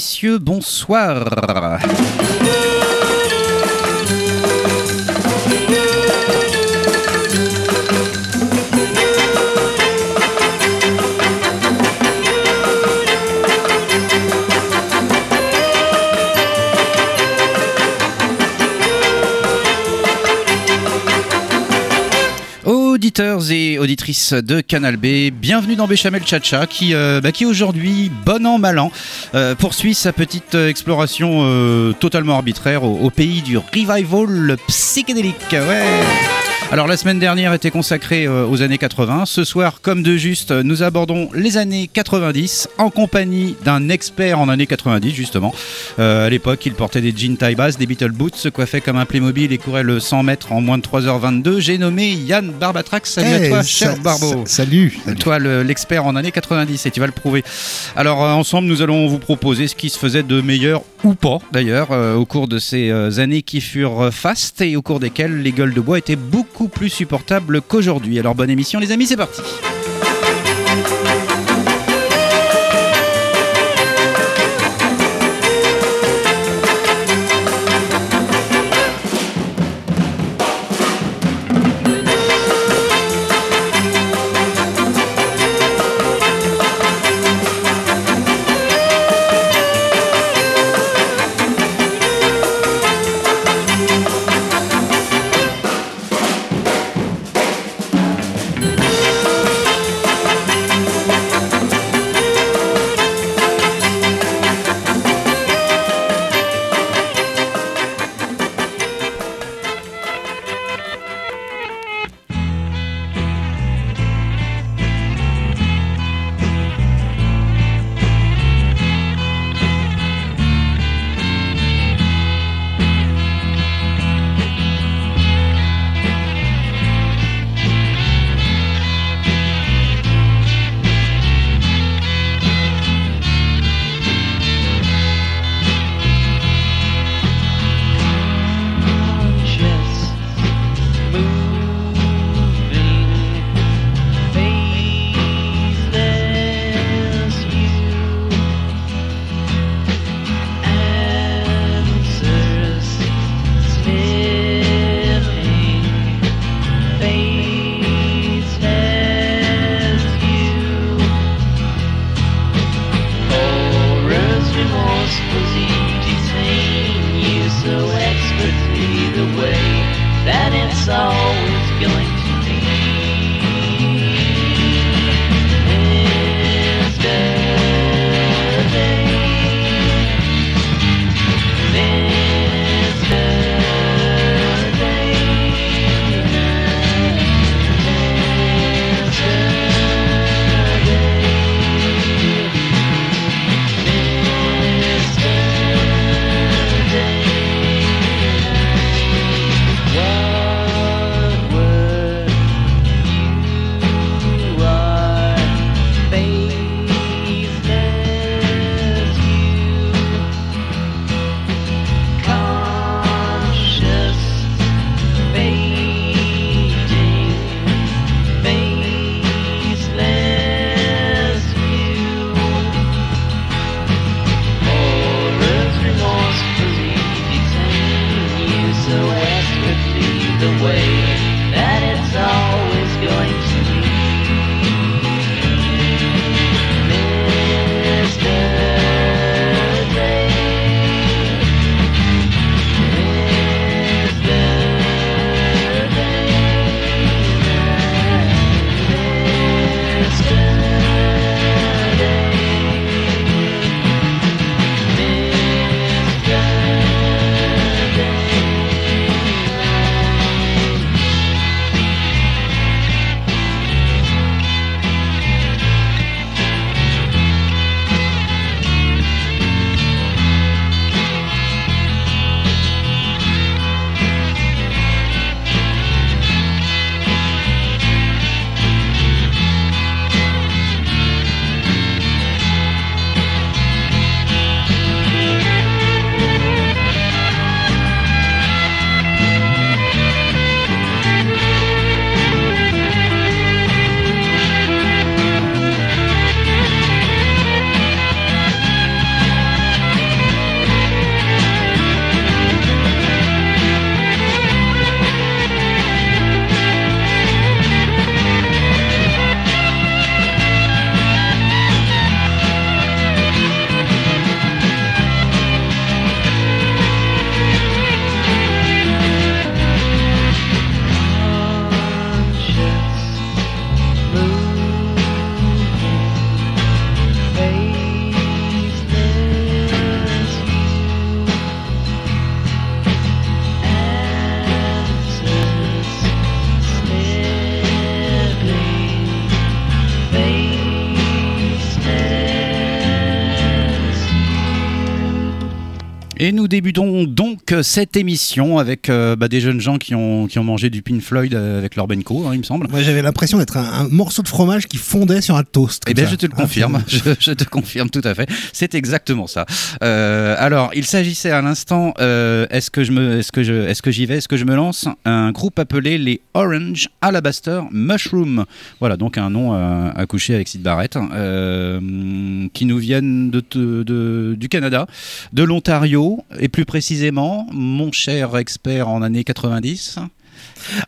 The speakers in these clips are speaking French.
Messieurs, bonsoir. Auditeurs et auditrices de Canal B, bienvenue dans Béchamel Chacha qui, euh, bah, qui aujourd'hui, bon an, mal an, euh, poursuit sa petite euh, exploration totalement arbitraire au, pays du revival psychédélique. Alors la semaine dernière était consacrée aux années 80. Ce soir, comme de juste, nous abordons les années 90 en compagnie d'un expert en années 90 justement. Euh, à l'époque, il portait des jeans taille basse, des Beetle boots, se coiffait comme un Playmobil et courait le 100 mètres en moins de 3h22. J'ai nommé Yann Barbatrax. Salut à Hey, toi, sa- cher Barbeau. sa- Salut. Toi, le- l'expert en années 90, et tu vas le prouver. Alors, euh, ensemble, nous allons vous proposer ce qui se faisait de meilleur ou pas, d'ailleurs, euh, au cours de ces euh, années qui furent fastes et au cours desquelles les gueules de bois étaient beaucoup plus supportables qu'aujourd'hui. Alors, bonne émission, les amis, c'est parti. soul always feeling Et nous débutons donc cette émission avec euh, bah, des jeunes gens qui ont, qui ont mangé du Pink Floyd euh, avec leur Benko, hein, il me semble. Moi, j'avais l'impression d'être un, un morceau de fromage qui fondait sur un toast. Eh bien, je te le Ah, confirme, je, je te confirme tout à fait. C'est exactement ça. Euh, alors, il s'agissait à l'instant, est-ce que je me, est-ce que je, est-ce que j'y vais, est-ce que je me lance? Un groupe appelé les Orange Alabaster Mushroom. Voilà, donc un nom coucher avec Sid Barrett, qui nous viennent de, de- de- du Canada, de l'Ontario, et plus précisément, mon cher expert en années 90.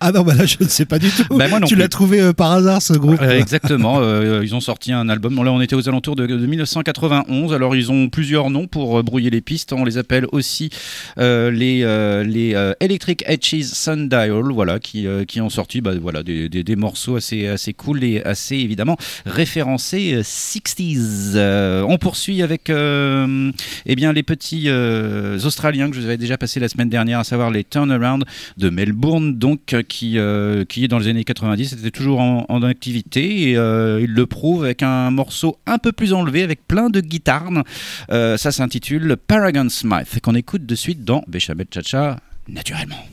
Ah non, bah là, je ne sais pas du tout. Bah, moi non tu l'as trouvé euh, par hasard, ce groupe. Euh, exactement, euh, ils ont sorti un album. Bon, là, on était aux alentours de, de 1991. Alors, ils ont plusieurs noms pour brouiller les pistes. On les appelle aussi les, les Electric Edges Sundial, voilà, qui, qui ont sorti bah, voilà, des, des- des morceaux assez, assez cool et assez évidemment référencés euh, 60s. Euh, on poursuit avec eh bien, les petits Australiens que je vous avais déjà passé la semaine dernière, à savoir les Turnaround de Melbourne, donc qui, euh, dans les années 90 était toujours en, activité et euh, il le prouve avec un morceau un peu plus enlevé avec plein de guitares. Euh, ça s'intitule Paragon Smith qu'on écoute de suite dans Béchamel Chacha naturellement.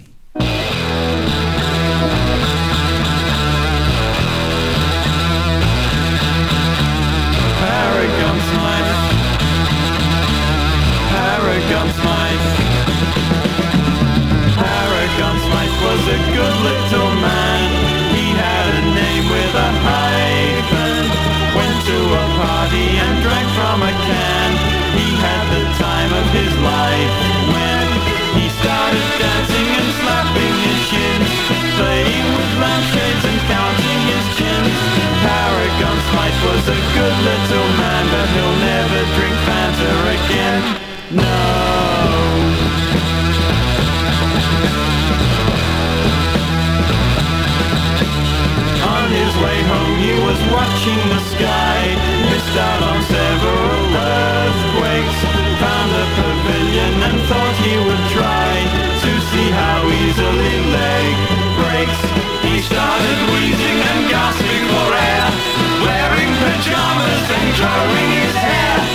Was a good little man. He had a name with a hyphen. Went to a party and drank from a can. He had the time of his life when he started dancing and slapping his shins, playing with lampshades and counting his chins. Paragon Smite was a good little man, but he'll never drink Fanta again. No. Way home he was watching the sky. Missed out on several earthquakes. Found a pavilion and thought he would try To see how easily leg breaks. He started wheezing and gasping for air Wearing pajamas and growing his hair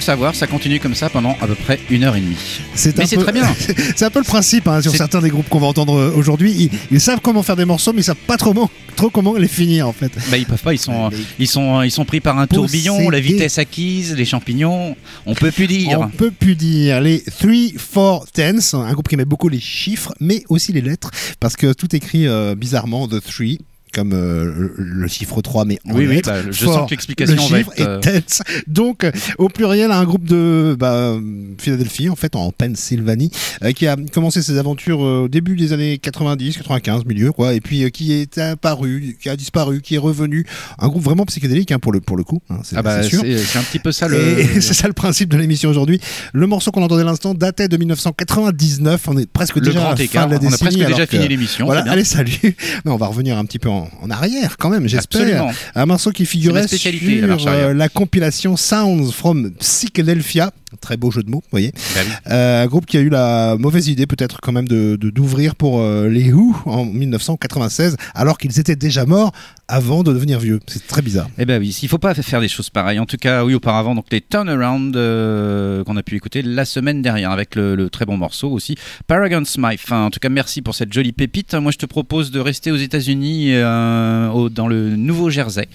le savoir, ça continue comme ça pendant à peu près une heure et demie. C'est Mais un c'est peu- très bien. c'est un peu le principe hein, sur C'est- certains des groupes qu'on va entendre euh, aujourd'hui. Ils, ils savent comment faire des morceaux, mais ils savent pas trop, comment- trop comment les finir en fait. Bah ils peuvent pas, ils sont, Les- ils sont, ils sont pris par un tourbillon, la vitesse acquise, les champignons. On peut plus dire. On peut plus dire les 3 4 10 un groupe qui met beaucoup les chiffres mais aussi les lettres parce que tout écrit euh, bizarrement the 3 comme euh, le, chiffre 3 mais en Oui, oui, bah, je sens que l'explication le va chiffre être. euh, est tense. Donc, euh, au pluriel, un groupe de bah, Philadelphie, en fait, en Pennsylvanie, euh, qui a commencé ses aventures au début des années 90, 95, milieu, quoi, et puis euh, qui est apparu, qui a disparu, qui est revenu. Un groupe vraiment psychédélique, hein, pour le, pour le coup, hein, c'est Ah bah c'est sûr. c'est c'est un petit peu ça le. C'est ça le principe de l'émission aujourd'hui. Le morceau qu'on entendait à l'instant datait de 1999. On est presque le déjà à la fin écart. de la On a presque déjà que- fini l'émission. Voilà, allez, salut. Mais on va revenir un petit peu en, en arrière quand même, j'espère. Un morceau qui figurait sur la euh, la compilation Sounds from Psychedelphia. Très beau jeu de mots, vous voyez. Bah. Euh, un groupe qui a eu la mauvaise idée peut-être quand même de d'ouvrir pour euh, les Who en 1996, alors qu'ils étaient déjà morts avant de devenir vieux. C'est très bizarre. Eh ben oui, il faut pas faire des choses pareilles. En tout cas, oui, auparavant, donc les Turnaround euh, qu'on a pu écouter la semaine dernière avec le, le très bon morceau aussi, Paragon. Enfin, en tout cas, merci pour cette jolie pépite. Moi, je te propose de rester aux États-Unis, au- dans le Nouveau Jersey.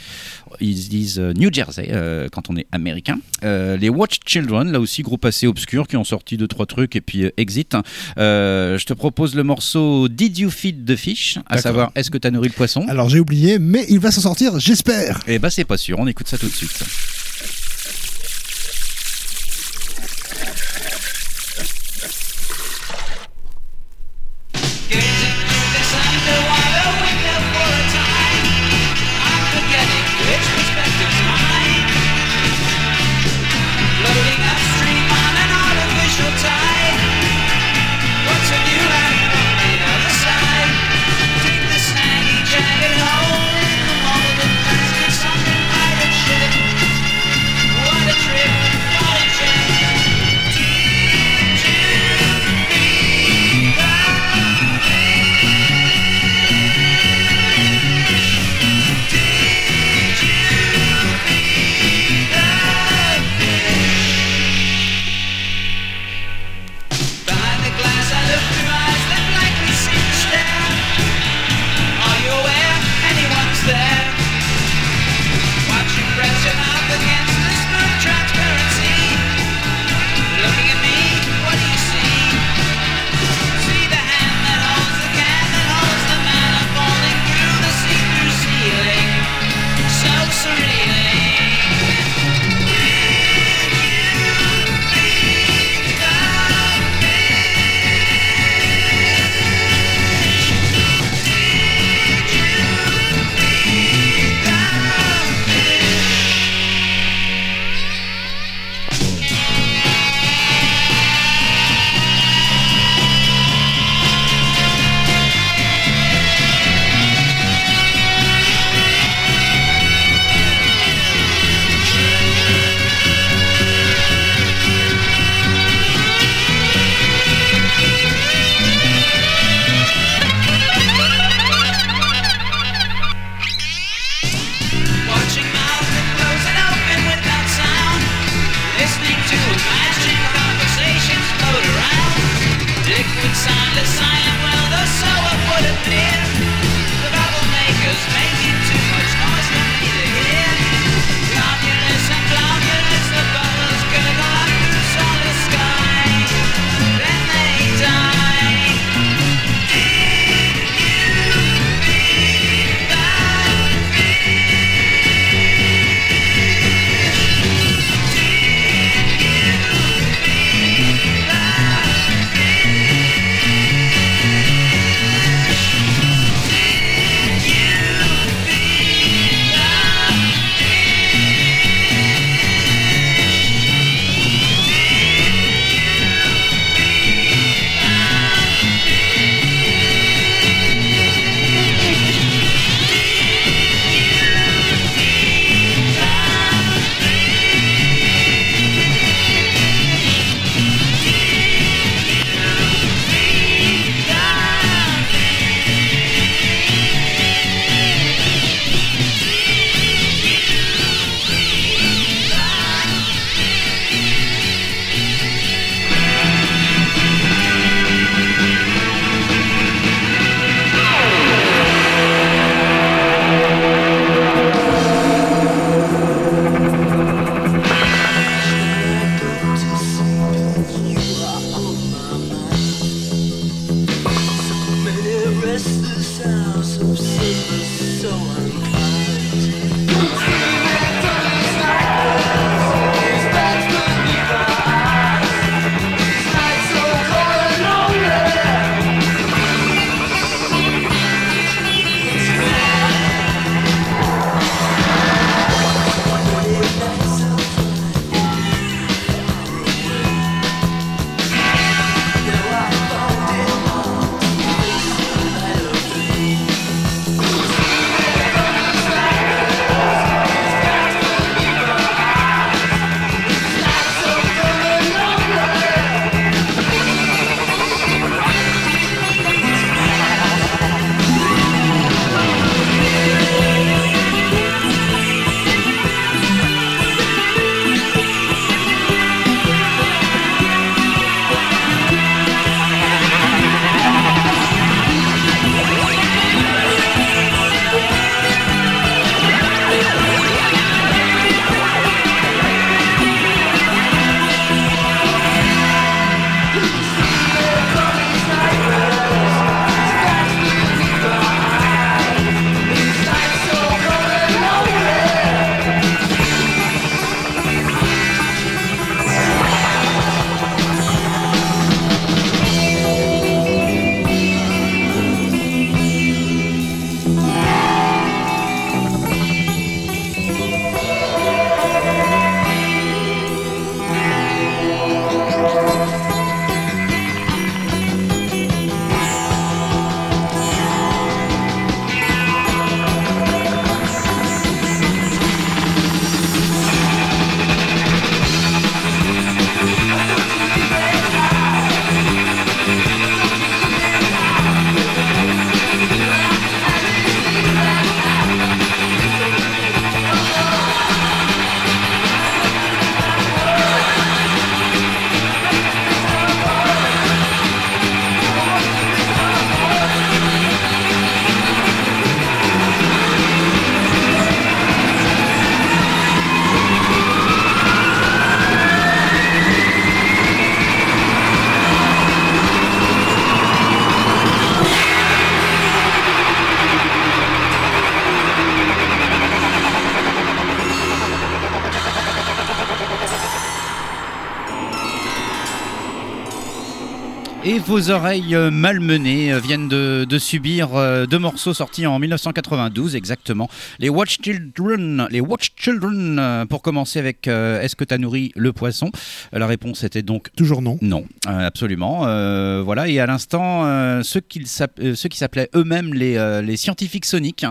Ils se disent New Jersey quand on est américain. Les Watch Children, là aussi, groupe assez obscur qui ont sorti deux trois trucs et puis euh, Exit. Euh, je te propose le morceau Did You Feed the Fish À savoir, est-ce que tu as nourri le poisson? Alors j'ai oublié, mais il va s'en sortir, j'espère. Eh ben, c'est pas sûr. On écoute ça tout de suite. Vos oreilles euh, malmenées euh, viennent de, de subir euh, deux morceaux sortis en 1992 exactement. Les Watch Children, les Watch Children pour commencer avec euh, Est-ce que t'as nourri le poisson? La réponse était donc Toujours non. non, euh, absolument. Euh, voilà, et à l'instant, ceux, qui s'appelaient eux-mêmes les, les scientifiques soniques,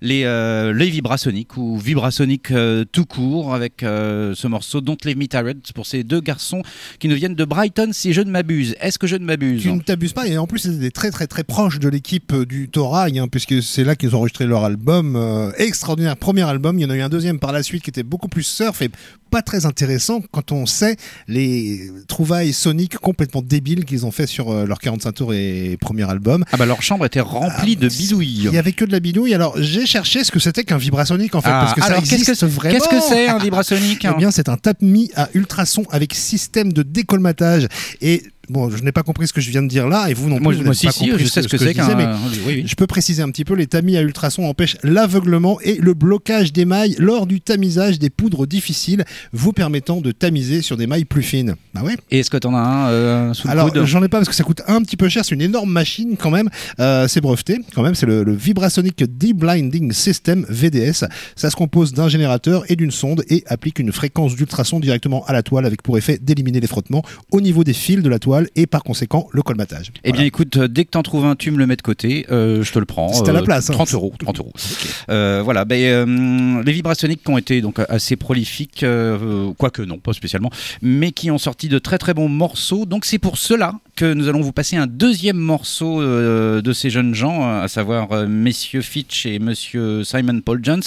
les, euh, les vibrasoniques ou vibrasoniques tout court, avec ce morceau Don't Leave Me Tired pour ces deux garçons qui nous viennent de Brighton, si je ne m'abuse. Est-ce que je ne m'abuse? Tu ne t'abuses pas, et en plus, c'était très très très proche de l'équipe euh, du Torail, hein, puisque c'est là qu'ils ont enregistré leur album. euh, extraordinaire premier album. Il y en a eu un deuxième par la suite qui était beaucoup plus surf et pas très intéressant quand on sait les trouvailles soniques complètement débiles qu'ils ont fait sur euh, leur 45 tours et premier album. Ah bah leur chambre était remplie de bidouilles. Il y avait que de la bidouille. Alors j'ai cherché ce que c'était qu'un vibrasonique en fait, Ah, parce que ça alors, existe qu'est-ce que, vraiment. qu'est-ce que c'est un vibrasonique Eh bien, c'est un tape-mi à ultrasons avec système de décolmatage. Et bon, je n'ai pas compris ce que je viens de dire là, et vous non plus. Moi, vous moi n'avez si, pas si, compris je sais ce que, c'est mais qu'un. Oui, oui. je peux préciser un petit peu, les tamis à ultrasons empêchent l'aveuglement et le blocage des mailles lors du tamisage des poudres difficiles, vous permettant de tamiser sur des mailles plus fines. Bah ouais? Et est-ce que t'en as un euh, sous le Alors, j'en ai pas parce que ça coûte un petit peu cher. C'est une énorme machine quand même. Euh, c'est breveté quand même. C'est le, le Vibrasonic Deblinding System VDS. Ça se compose d'un générateur et d'une sonde et applique une fréquence d'ultrasons directement à la toile avec pour effet d'éliminer les frottements au niveau des fils de la toile et par conséquent le colmatage. Eh bien, écoute, euh, dès que t'en trouves un, tu me le mets de côté, euh, je te le prends. C'est à la place, hein. 30 euros, 30 euros. Euh, voilà, ben, euh, les vibrasoniques qui ont été donc assez prolifiques, euh, quoique non, pas spécialement, mais qui ont sorti de très très bons morceaux. Donc c'est pour cela que nous allons vous passer un deuxième morceau euh, de ces jeunes gens, euh, à savoir euh, messieurs Fitch et monsieur Simon Paul Jones,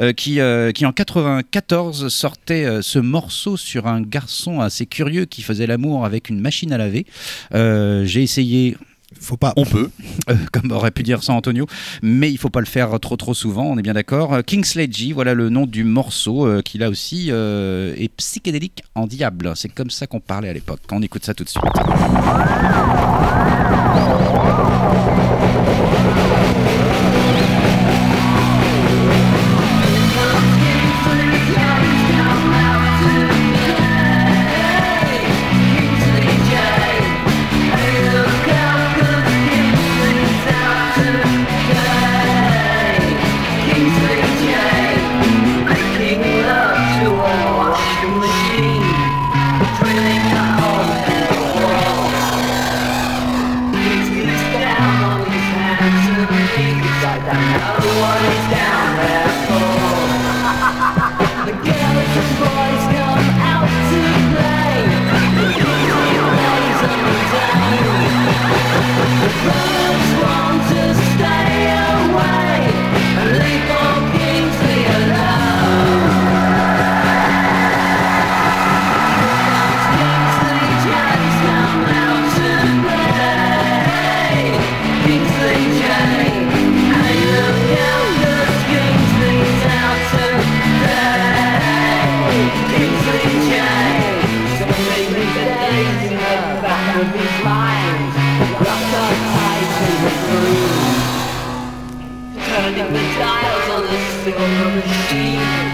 euh, qui, euh, qui en 94 sortaient euh, ce morceau sur un garçon assez curieux qui faisait l'amour avec une machine à laver. Euh, J'ai essayé Faut pas. on peut, euh, comme aurait pu dire ça Antonio, mais il faut pas le faire trop trop souvent, on est bien d'accord. Euh, Kingsley G, voilà le nom du morceau euh, qui là aussi euh, est psychédélique en diable. C'est comme ça qu'on parlait à l'époque. On écoute ça tout de suite. Silver machine,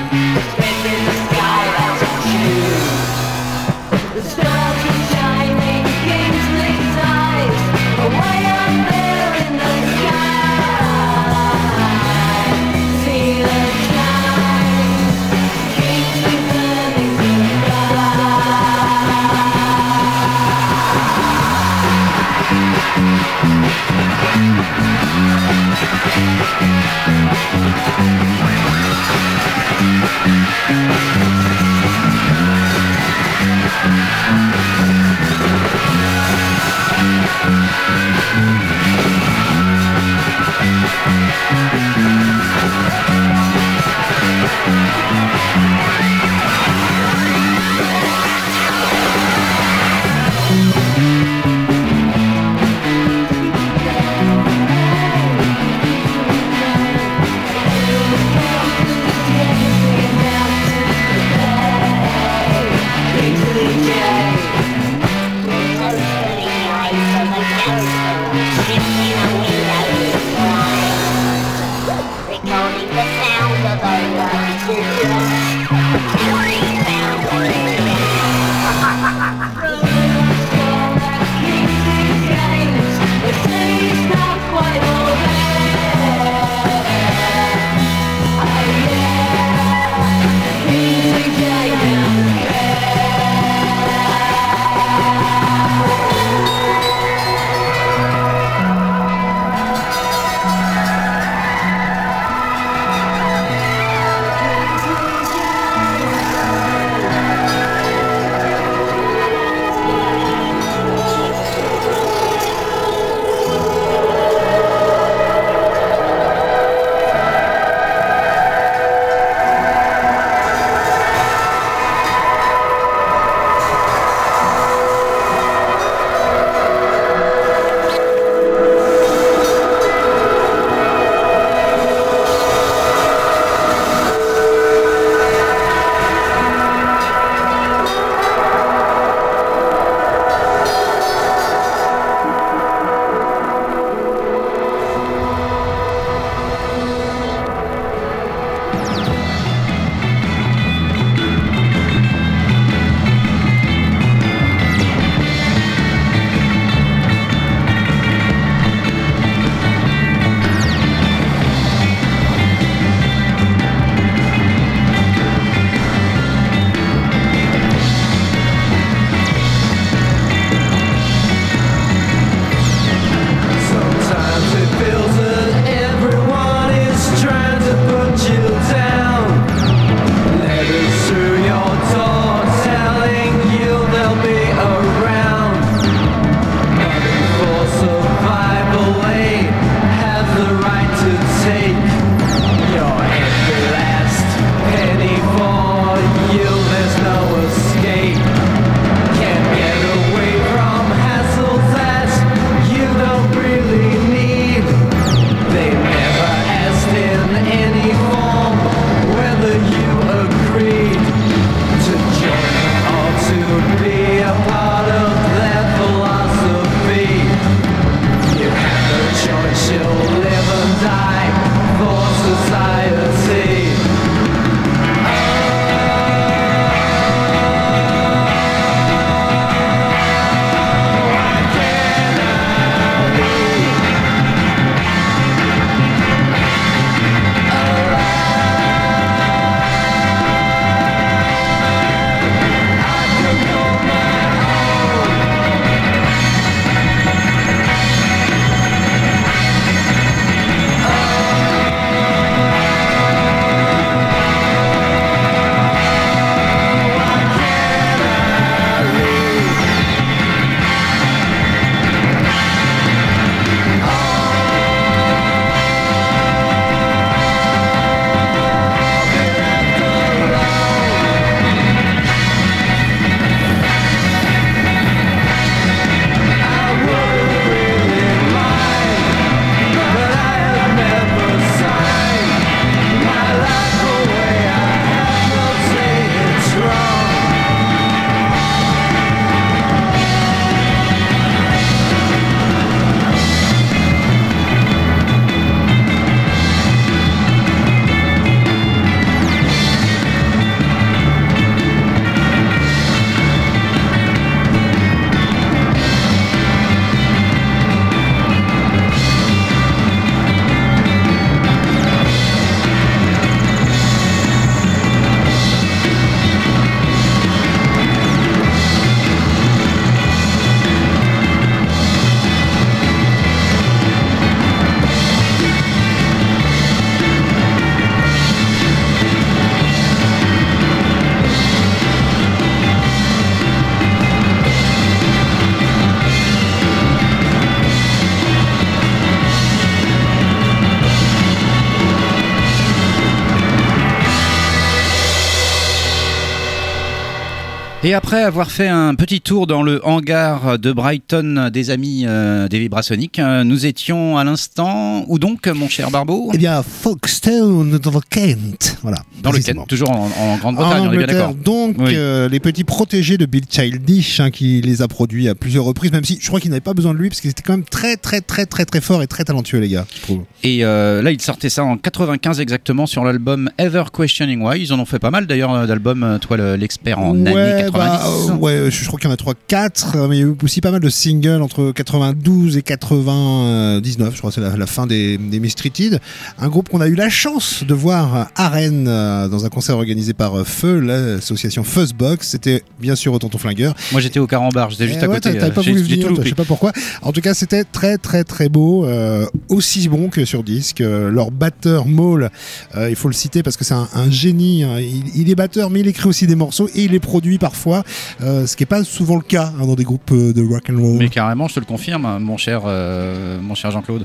Et après avoir fait un petit tour dans le hangar de Brighton des amis euh, des Vibrasoniques, euh, nous étions à l'instant, où donc, mon cher Barbeau Eh bien, Folkestone dans le Kent. Voilà. Dans le. Kent, toujours en, Grande-Bretagne, on est bien d'accord. donc Oui. euh, les petits protégés de Bill Childish hein, qui les a produits à plusieurs reprises, même si je crois qu'il n'avait pas besoin de lui parce qu'il était quand même très très très très très fort et très talentueux les gars. je trouve. Et euh, là, ils sortaient ça en 95 exactement sur l'album Ever Questioning Why. Ils en ont fait pas mal d'ailleurs euh, d'albums, toi le- l'expert en ouais, années 90. Bah, euh, ouais, je, je crois qu'il y en a 3 4 mais il y a eu aussi pas mal de singles entre 92 et 99, je crois que c'est la, la fin des, des Mistreated. Un groupe qu'on a eu la chance de voir à Rennes euh, dans un concert organisé par euh, Feu, l'association Fuzzbox. C'était bien sûr au Tonton Flingueur. Moi j'étais au Carambar, j'étais juste Eh à ouais, côté. t'as- T'avais euh, pas voulu venir, je sais pas pourquoi. En tout cas, c'était très très très beau, euh, aussi bon que sur disque. Euh, leur batteur Maul, euh, il faut le citer parce que c'est un, un génie. hein. Il, il est batteur, mais il écrit aussi des morceaux et il les produit parfois, euh, ce qui est pas souvent le cas hein, dans des groupes euh, de rock and roll. Mais carrément, je te le confirme, mon cher, euh, mon cher Jean-Claude.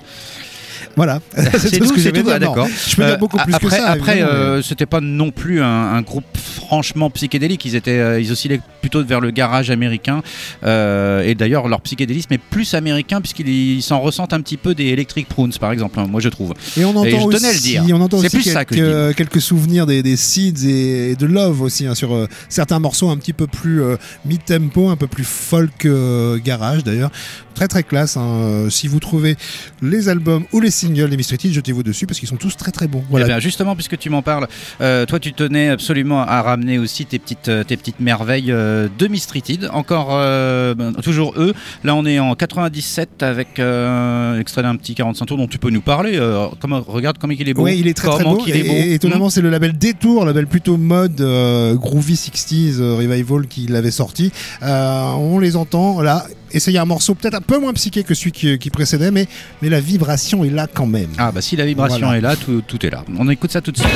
Voilà, C'est tout tout, ce que c'est j'avais tout. à Ah, d'accord. Je peux dire beaucoup plus après, que ça. Après, c'était pas non plus un, un groupe franchement psychédélique. Ils étaient, ils oscillaient plutôt vers le garage américain. Euh, et d'ailleurs, leur psychédélisme est plus américain puisqu'ils ils s'en ressentent un petit peu des Electric Prunes, par exemple. hein, Moi, je trouve. Et on entend Et je aussi, tenais à le dire. On entend aussi plus ça que quelques, quelques souvenirs des, des Seeds et, et de Love aussi hein, sur euh, certains morceaux un petit peu plus euh, mid-tempo, un peu plus folk euh, garage d'ailleurs. Très très classe. hein. Euh, Si vous trouvez les albums ou les singles des Mistreated, jetez-vous dessus parce qu'ils sont tous très très bons. Eh Voilà. bien, justement, puisque tu m'en parles, euh, toi, tu tenais absolument à ramener aussi tes petites, tes petites merveilles euh, de Mistreated. Encore, euh, ben, toujours eux. Là, on est en 97 avec euh, extrait d'un petit 45 tours dont tu peux nous parler. Euh, regarde comment il est beau. Oui, il est très très beau. est Et, beau. et étonnamment, c'est le label Détour, label plutôt mode euh, groovy 60s euh, revival qui l'avait sorti. On les entend là. Essayer un morceau peut-être un peu moins psyché que celui qui, qui précédait, mais, mais la vibration est là quand même. Ah bah si la vibration Voilà. est là, tout, tout est là. On écoute ça tout de suite.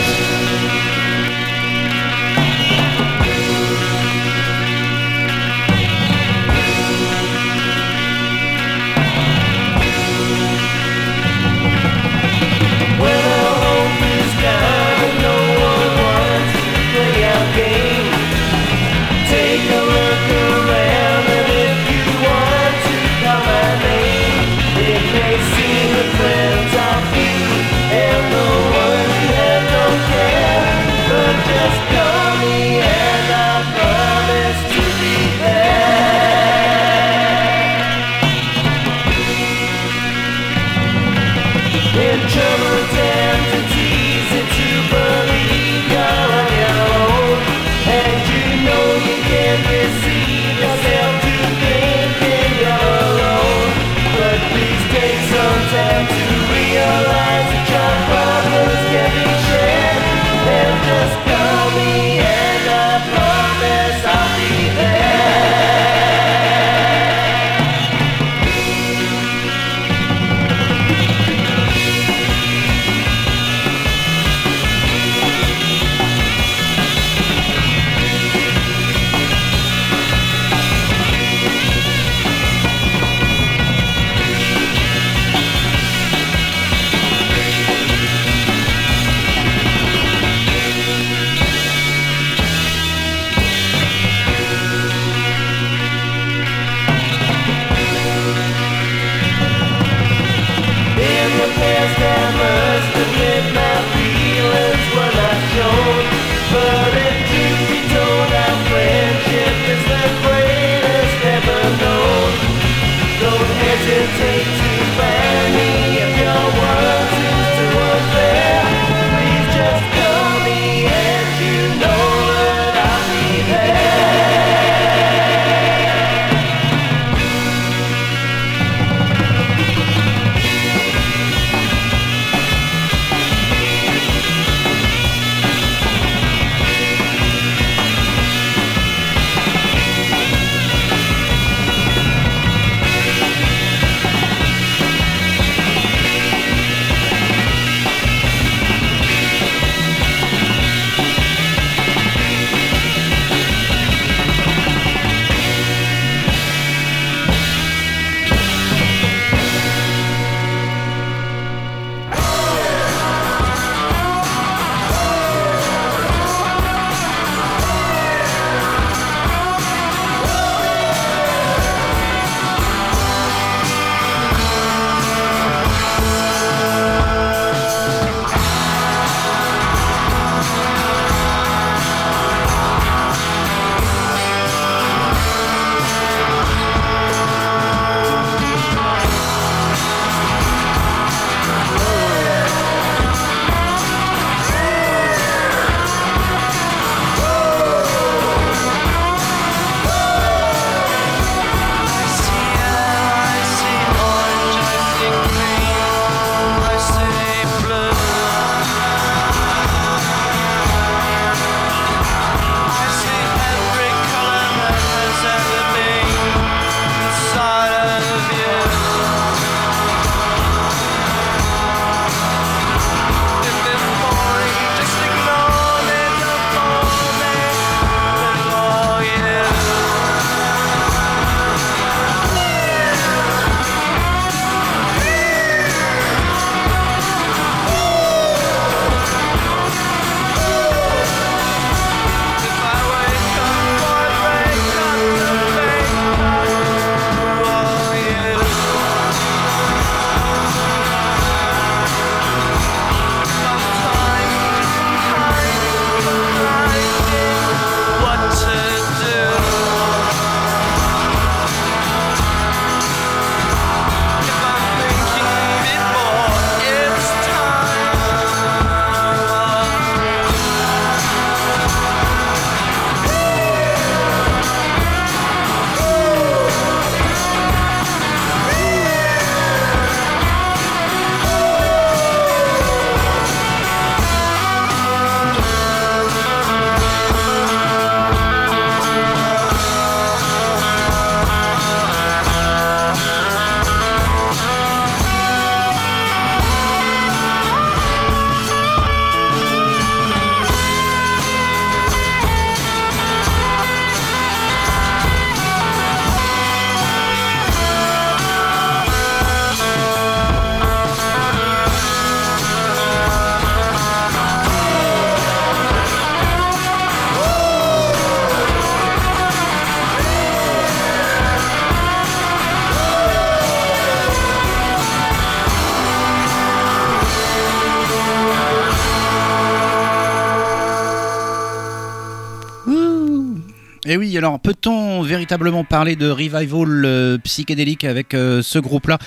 Et oui, alors peut-on véritablement parler de revival euh, psychédélique avec euh, ce groupe-là?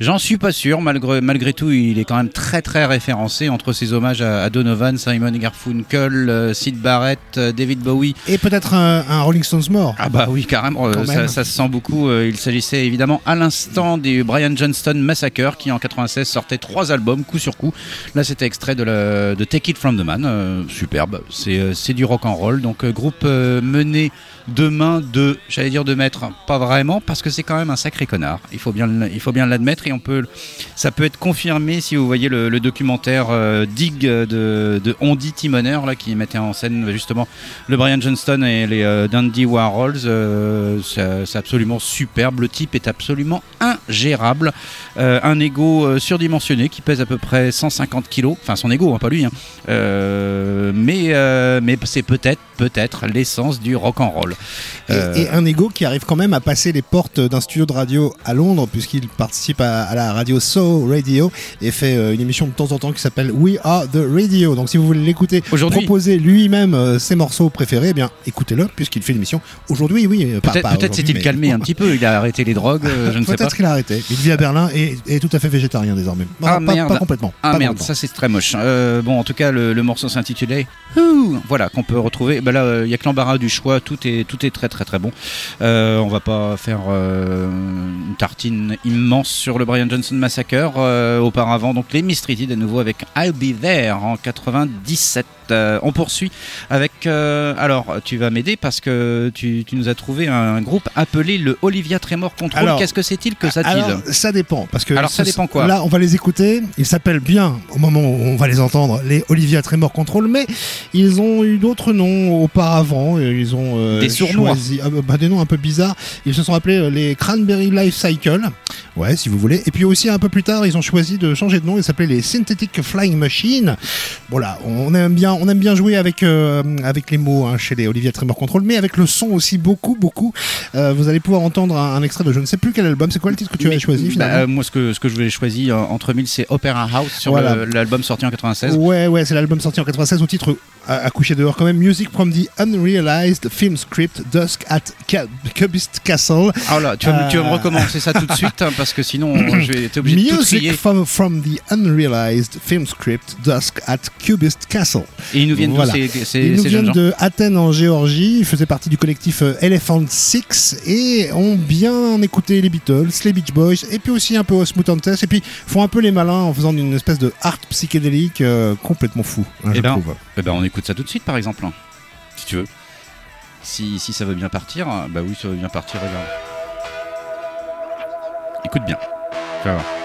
J'en suis pas sûr, malgré, malgré tout, il est quand même très très référencé entre ses hommages à, à Donovan, Simon Garfunkel, euh, Sid Barrett, David Bowie. Et peut-être un, un Rolling Stones mort. Ah bah oui, carrément, ça, se sent beaucoup. il s'agissait évidemment à l'instant des Brian Johnston Massacre qui en 96 sortait trois albums coup sur coup. Là c'était extrait de, la- de Take It From The Man, superbe, c'est du rock and roll. Donc groupe mené de main de, j'allais dire de maître, pas vraiment parce que c'est quand même un sacré connard. Il faut bien, il faut bien l'admettre et on peut, ça peut être confirmé si vous voyez le, documentaire euh, Dig de, de Ondi Timoner là qui mettait en scène justement le Brian Johnston et les euh, Dandy Warhols, euh, c'est absolument superbe. Le type est absolument ingérable. Un ego surdimensionné qui pèse à peu près 150 kilos. Enfin, son ego, hein, pas lui. hein. Mais mais c'est peut-être peut-être l'essence du rock and roll. Et, Euh, et un ego qui arrive quand même à passer les portes d'un studio de radio à Londres, puisqu'il participe à, à la radio So Radio et fait euh, une émission de temps en temps qui s'appelle We Are the Radio. Donc si vous voulez l'écouter, proposer lui-même euh, ses morceaux préférés, eh bien écoutez-le, puisqu'il fait l'émission aujourd'hui. Oui, Peut-être s'est-il mais- calmé un petit peu. Il a arrêté les drogues. je ne sais pas. Peut-être qu'il a arrêté. Il vit à Berlin et est tout à fait végétarien désormais. Ah, pas, merde. pas complètement. Ah pas merde, complètement. ça c'est très moche. Euh, bon, en tout cas, le, le morceau s'intitulait Voilà, qu'on peut retrouver. Ben là, il y a que l'embarras du choix. Tout est, tout est très très très bon. Euh, on va pas faire euh, une tartine immense sur le Brian Johnson Massacre. Euh, auparavant, donc les Mistreated à nouveau avec I'll Be There en 97. Euh, on poursuit avec. alors, tu vas m'aider parce que tu, tu nous as trouvé un groupe appelé le Olivia Tremor Control. Qu'est-ce que c'est-il que ça Alors, ça dépend. Parce que Alors, ça dépend quoi Là, on va les écouter. Ils s'appellent bien, au moment où on va les entendre, les Olivia Tremor Control, mais ils ont eu d'autres noms auparavant. Ils ont Des choisi- ah, bah, des noms un peu bizarres. Ils se sont appelés euh, les Cranberry Life Cycle. Ouais, si vous voulez. Et puis aussi, un peu plus tard, ils ont choisi de changer de nom. Ils s'appelaient les Synthetic Flying Machine. Voilà, on aime bien, on aime bien jouer avec, euh, avec les mots hein, chez les Olivia Tremor Control, mais avec le son aussi beaucoup, beaucoup. Euh, vous allez pouvoir entendre un, un extrait de je ne sais plus quel album. C'est quoi le titre que tu Mais- as choisi bah, finalement euh, Moi, ce que, ce que je voulais choisi euh, entre mille, c'est Opera House sur Voilà. l'album sorti en 96. Ouais, ouais, c'est l'album sorti en 96 au titre à, à coucher dehors quand même. Music from the Unrealized Film Script Dusk at Cubist Castle. Ah là, tu vas, me- tu vas me Euh. recommencer ça tout de suite hein, parce que sinon je vais être obligé de tout Music from, from the Unrealized Film Script Dusk at Cubist Castle. Et ils nous viennent Voilà. d'où ces, ces, Ils nous ces viennent de Athènes en Géorgie. Ils faisaient partie du collectif euh, Elephant Six et ont bien écouté les Beatles, les Beach Boys et puis aussi un peu Osmoot and Test et puis font un peu les malins en faisant une espèce de art psychédélique euh, complètement fou. hein, Eh je ben, trouve. Eh ben, on écoute ça tout de suite par exemple, si tu veux. Si, ça veut bien partir, bah oui, ça veut bien partir, regarde. Écoute bien. Tu vas voir.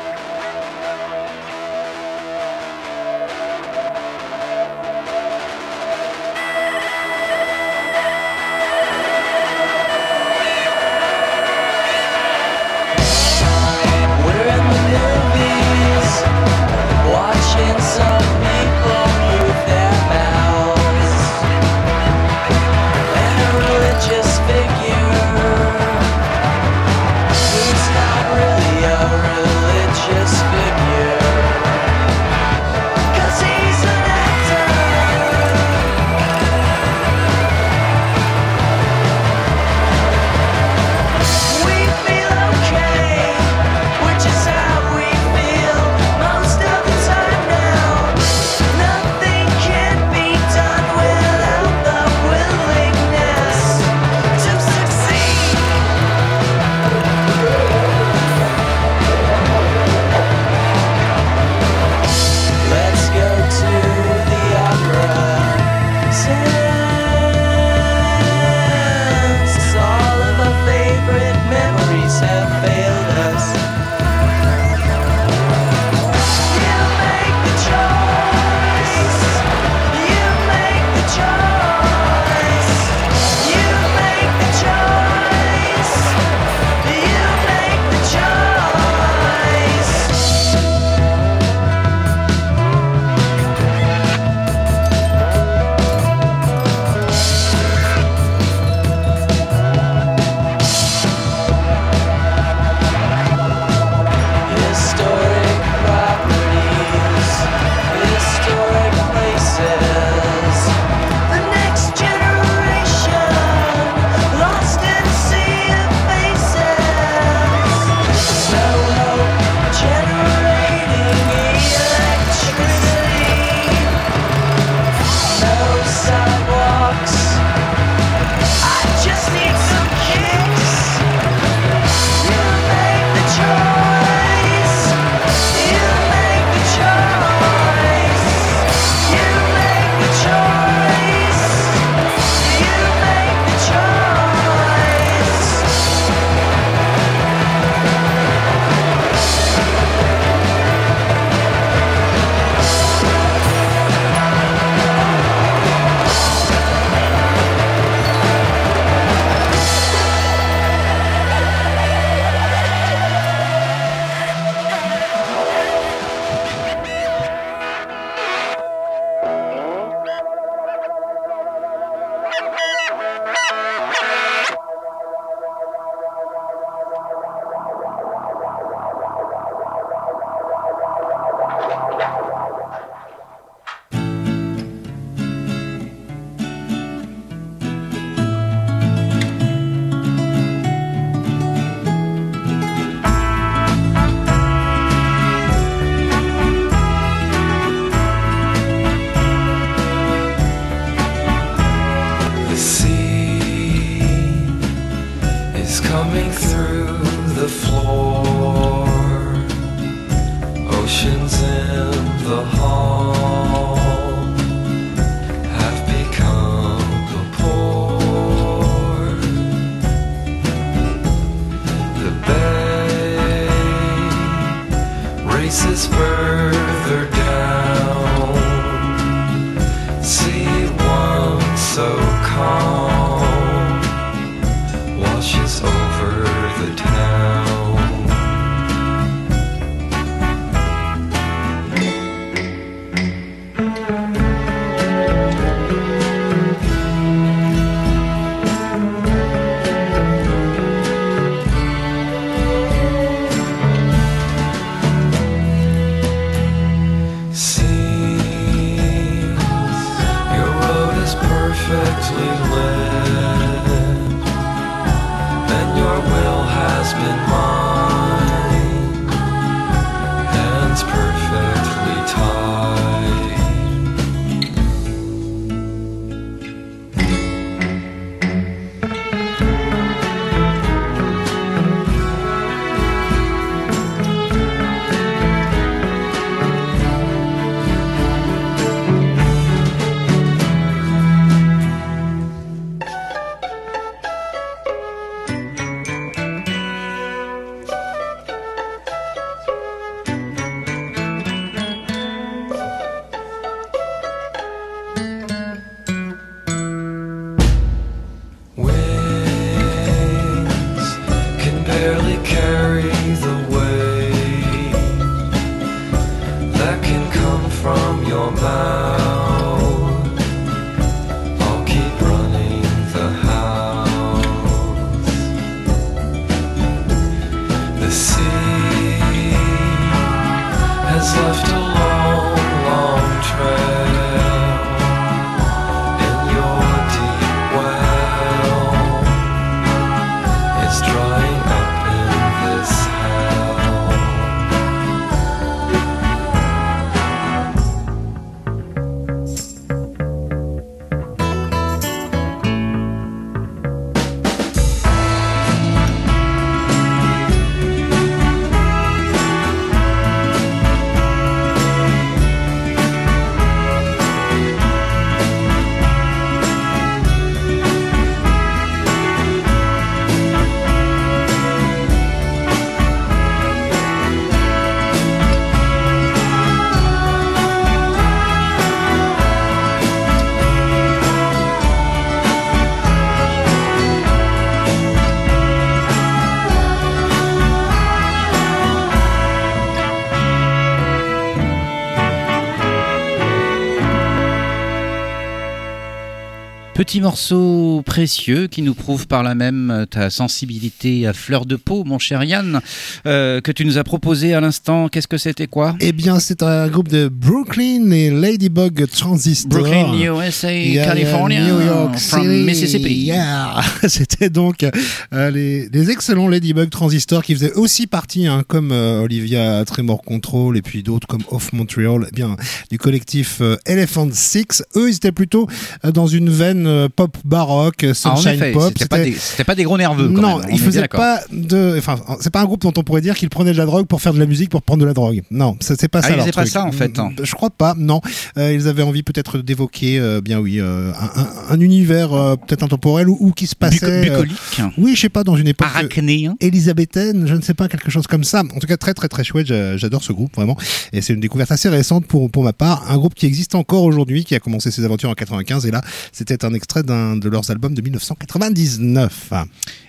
Petit morceau précieux qui nous prouve par là même ta sensibilité à fleur de peau, mon cher Yann, euh, que tu nous as proposé à l'instant. Qu'est-ce que c'était quoi? Eh bien, c'est un groupe de Brooklyn et Ladybug Transistor. Brooklyn, USA, Yeah, California, New York from City. Mississippi. Yeah. C'était donc euh, les, les excellents Ladybug Transistor qui faisaient aussi partie, hein, comme euh, Olivia Tremor Control et puis d'autres comme Off Montreal, eh bien du collectif euh, Elephant Six. Eux, ils étaient plutôt dans une veine pop baroque, euh, Ah, sunshine effet, pop. c'était pas, des- pas des gros nerveux. Quand non, même, faisaient d'accord. pas de. Enfin, c'est pas un groupe dont on pourrait dire qu'ils prenaient de la drogue pour faire de la musique pour prendre de la drogue. Non, c'est pas Ah, ça. ils leur pas ça, en fait, hein. Je crois pas. Non, Euh, ils avaient envie peut-être d'évoquer, euh, bien oui, euh, un, un- un univers euh, peut-être intemporel ou, ou qui se passait. Buco- euh, bucolique, oui, je sais pas, dans une époque. euh, arachnéen. élisabéthaine, je ne sais pas, quelque chose comme ça. En tout cas, très très très chouette. J'a- J'adore ce groupe vraiment, et c'est une découverte assez récente pour pour ma part. Un groupe qui existe encore aujourd'hui, qui a commencé ses aventures en 95, et là, c'était un extrait d'un de leurs albums de 1999.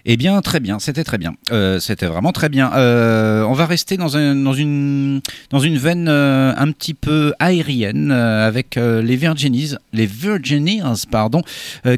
Eh bien, très bien, c'était très bien. Euh, c'était vraiment très bien. Euh, on va rester dans, un, dans, une, dans une veine euh, un petit peu aérienne avec les Virginies, les Virginies, pardon,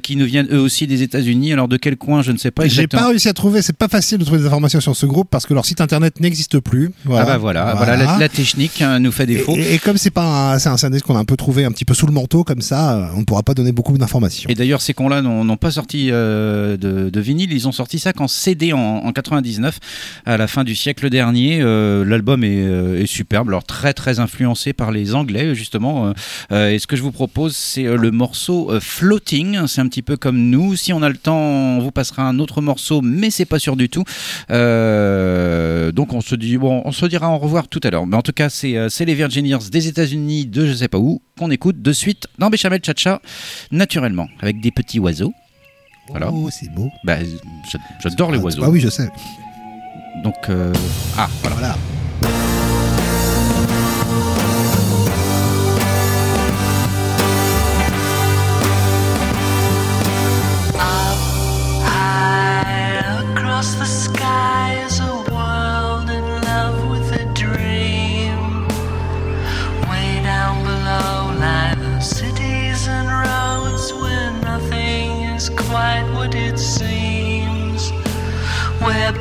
qui nous viennent eux aussi des États-Unis. Alors de quel coin, je ne sais pas J'ai exactement. pas réussi à trouver, c'est pas facile de trouver des informations sur ce groupe parce que leur site internet n'existe plus. Voilà. Ah bah voilà, voilà, la, la technique hein, nous fait défaut. Et, et comme c'est pas un, c'est un qu'on a un peu trouvé un petit peu sous le manteau comme ça, on ne pourra pas donner beaucoup d'informations. Et d'ailleurs, ces cons-là n'ont pas sorti euh, de, vinyle, ils ont sorti ça qu'en CD en, en 99, à la fin du siècle dernier. Euh, L'album est, euh, est superbe, alors très très influencé par les Anglais justement. Et ce que je vous propose, c'est le morceau Floating. C'est un petit peu comme nous. Si on a le temps, on vous passera un autre morceau, mais c'est pas sûr du tout. Donc on se dit bon, on se dira au revoir tout à l'heure. Mais en tout cas, c'est les Virginians des États-Unis de je sais pas où qu'on écoute de suite dans Béchamel Chacha, naturellement, avec des petits oiseaux. Voilà. Oh, c'est beau. Bah, j'a- j'adore les oiseaux. Ah oui, je sais. Donc, euh, ah, voilà. Voilà. Where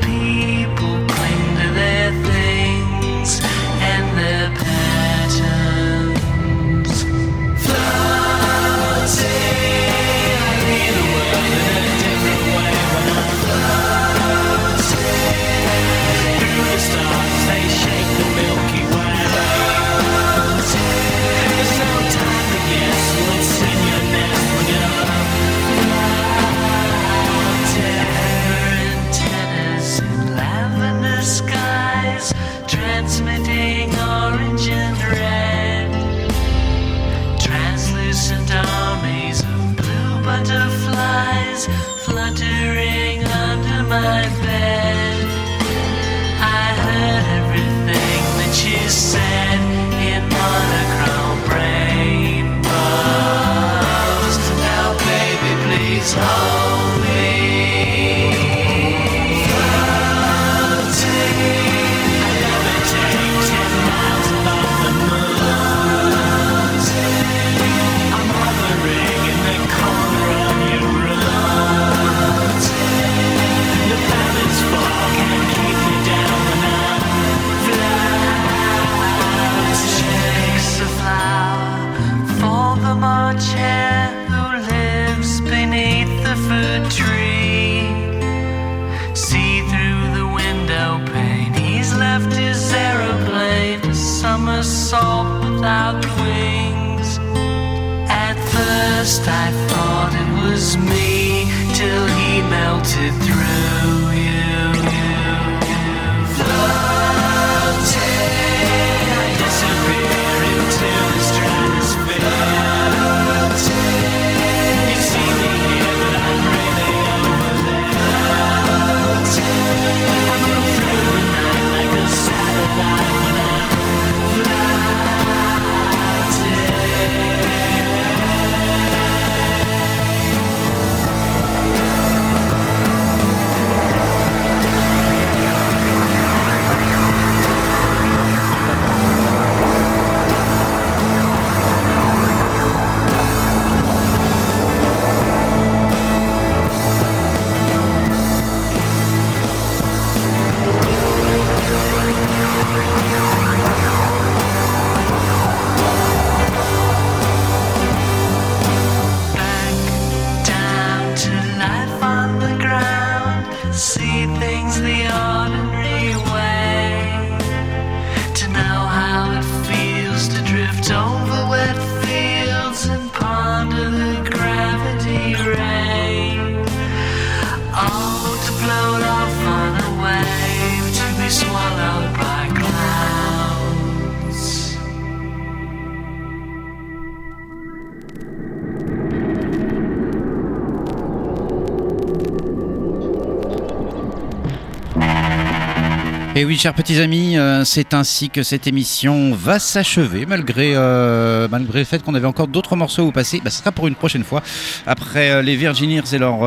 oui, chers petits amis, euh, c'est ainsi que cette émission va s'achever, malgré, euh, malgré le fait qu'on avait encore d'autres morceaux à vous passer. Bah, ce sera pour une prochaine fois. Après euh, les Virgineers et leur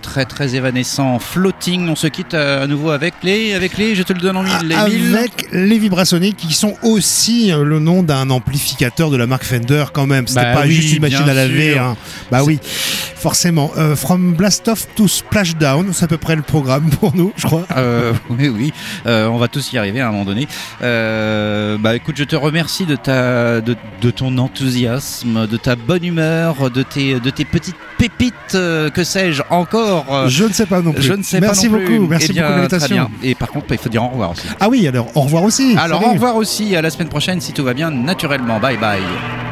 très très évanescent floating, on se quitte à nouveau avec les, avec les, je te le donne en mille, les mille. Avec les vibrassoniques qui sont aussi euh, le nom d'un amplificateur de la marque Fender quand même. C'était Bah pas oui, juste une machine à laver. hein. Bah oui, forcément. Euh, from Blast Off to Splashdown, c'est à peu près le programme pour nous, je crois. Euh, oui, oui, Euh, on va tous y arriver à un moment donné. Bah écoute, je te remercie de ta, de, de ton enthousiasme, de ta bonne humeur, de tes, de tes petites pépites, que sais-je encore. Je ne sais pas non plus. je ne sais Merci pas non plus. beaucoup. Merci Eh bien, beaucoup de l'invitation. Et par contre, il faut dire au revoir aussi. Ah oui, alors au revoir aussi. Alors Salut. au revoir aussi, à la semaine prochaine si tout va bien, naturellement. Bye bye.